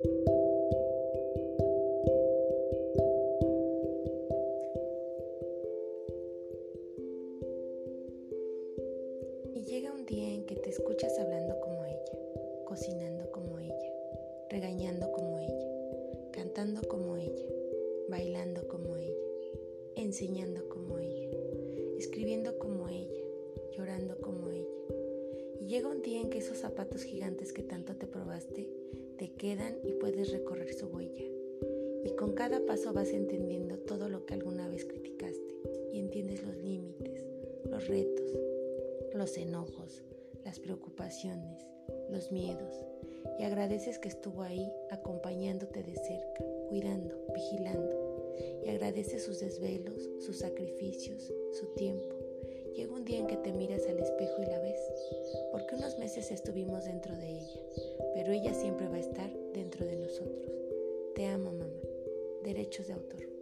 Y llega un día en que te escuchas hablando como ella, cocinando como ella, regañando como ella, cantando como ella, bailando como ella, enseñando como ella, escribiendo como ella, llorando como ella. Y llega un día en que esos zapatos gigantes que tanto te quedan y puedes recorrer su huella. Y con cada paso vas entendiendo todo lo que alguna vez criticaste y entiendes los límites, los retos, los enojos, las preocupaciones, los miedos y agradeces que estuvo ahí acompañándote de cerca, cuidando, vigilando y agradeces sus desvelos, sus sacrificios, su tiempo. Llega un día en que te miras al espejo y la ves, porque unos meses estuvimos dentro de ella, pero ella siempre va a estar dentro de nosotros. Te amo, mamá. Derechos de autor.